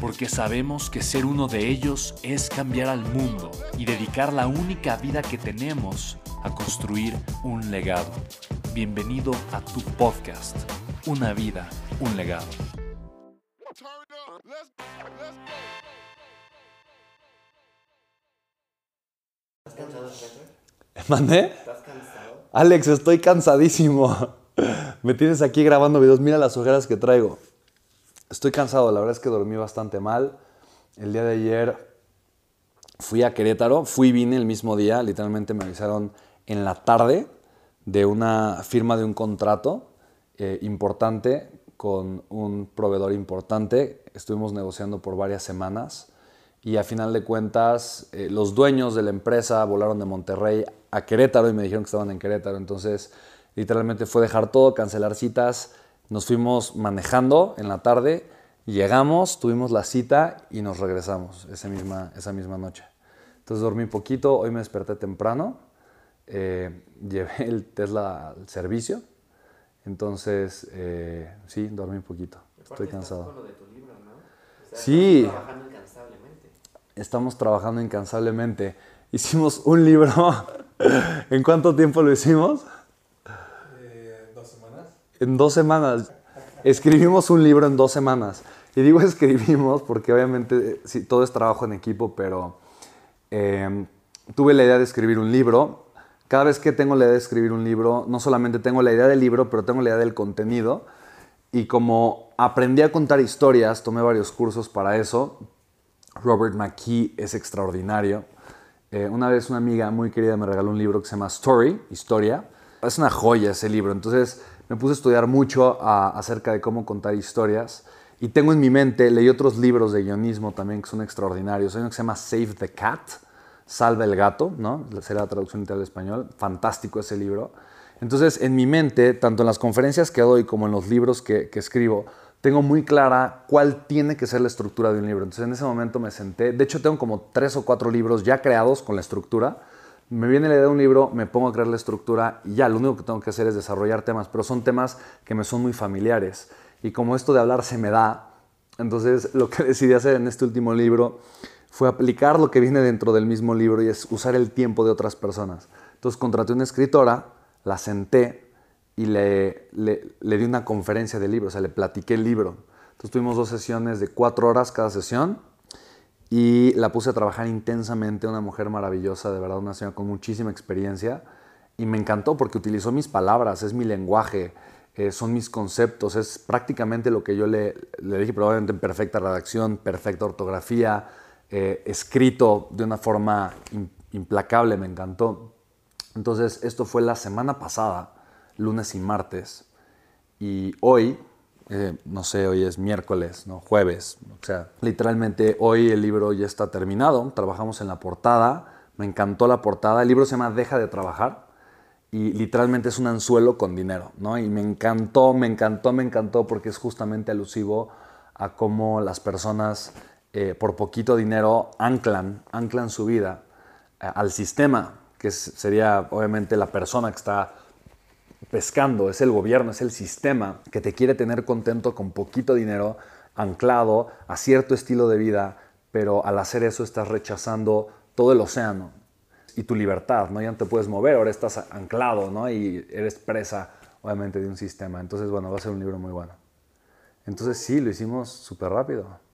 porque sabemos que ser uno de ellos es cambiar al mundo y dedicar la única vida que tenemos a construir un legado. Bienvenido a tu podcast, Una vida, un legado. ¿Estás cansado, ¿Mandé? ¿Estás cansado? Alex, estoy cansadísimo. Me tienes aquí grabando videos. Mira las ojeras que traigo. Estoy cansado, la verdad es que dormí bastante mal. El día de ayer fui a Querétaro, fui y vine el mismo día, literalmente me avisaron en la tarde de una firma de un contrato eh, importante con un proveedor importante. Estuvimos negociando por varias semanas y a final de cuentas eh, los dueños de la empresa volaron de Monterrey a Querétaro y me dijeron que estaban en Querétaro. Entonces literalmente fue dejar todo, cancelar citas nos fuimos manejando en la tarde, llegamos, tuvimos la cita y nos regresamos esa misma, esa misma noche. Entonces dormí poquito, hoy me desperté temprano, eh, llevé el Tesla al servicio, entonces eh, sí, dormí poquito, estoy cansado. Con lo de tu libro, ¿no? O sea, Sí. estás trabajando incansablemente. Estamos trabajando incansablemente. Hicimos un libro. ¿En cuánto tiempo lo hicimos? En dos semanas. Escribimos un libro en dos semanas. Y digo escribimos porque obviamente eh, sí, todo es trabajo en equipo, pero eh, tuve la idea de escribir un libro. Cada vez que tengo la idea de escribir un libro, no solamente tengo la idea del libro, pero tengo la idea del contenido. Y como aprendí a contar historias, tomé varios cursos para eso. Robert McKee es extraordinario. Eh, una vez una amiga muy querida me regaló un libro que se llama Story, Historia. Es una joya ese libro. Entonces me puse a estudiar mucho acerca de cómo contar historias. Y tengo en mi mente, leí otros libros de guionismo también que son extraordinarios. Hay uno que se llama Save the Cat, Salva el Gato, ¿no? Será la traducción literal al español. Fantástico ese libro. Entonces, en mi mente, tanto en las conferencias que doy como en los libros que, que escribo, tengo muy clara cuál tiene que ser la estructura de un libro. Entonces, en ese momento me senté. De hecho, tengo como tres o cuatro libros ya creados con la estructura. Me viene la idea de un libro, me pongo a crear la estructura y ya, lo único que tengo que hacer es desarrollar temas, pero son temas que me son muy familiares. Y como esto de hablar se me da, entonces lo que decidí hacer en este último libro fue aplicar lo que viene dentro del mismo libro y es usar el tiempo de otras personas. Entonces contraté una escritora, la senté y le, le, le di una conferencia de libro, o sea, le platiqué el libro. Entonces tuvimos dos sesiones de cuatro horas cada sesión y la puse a trabajar intensamente, una mujer maravillosa, de verdad, una señora con muchísima experiencia. Y me encantó porque utilizó mis palabras, es mi lenguaje, eh, son mis conceptos, es prácticamente lo que yo le, le dije, probablemente en perfecta redacción, perfecta ortografía, eh, escrito de una forma im- implacable, me encantó. Entonces, esto fue la semana pasada, lunes y martes. Y hoy, eh, no sé, hoy es miércoles, ¿no? jueves. O sea, literalmente hoy el libro ya está terminado. Trabajamos en la portada. Me encantó la portada. El libro se llama Deja de trabajar. Y literalmente es un anzuelo con dinero, ¿no? Y me encantó, me encantó, me encantó porque es justamente alusivo a cómo las personas eh, por poquito dinero anclan, anclan su vida eh, al sistema, que sería obviamente la persona que está pescando, es el gobierno, es el sistema que te quiere tener contento con poquito dinero, anclado a cierto estilo de vida, pero al hacer eso estás rechazando todo el océano y tu libertad, ¿no? Ya no te puedes mover, ahora estás anclado, ¿no? Y eres presa, obviamente, de un sistema. Entonces, bueno, va a ser un libro muy bueno. Entonces, sí, lo hicimos súper rápido.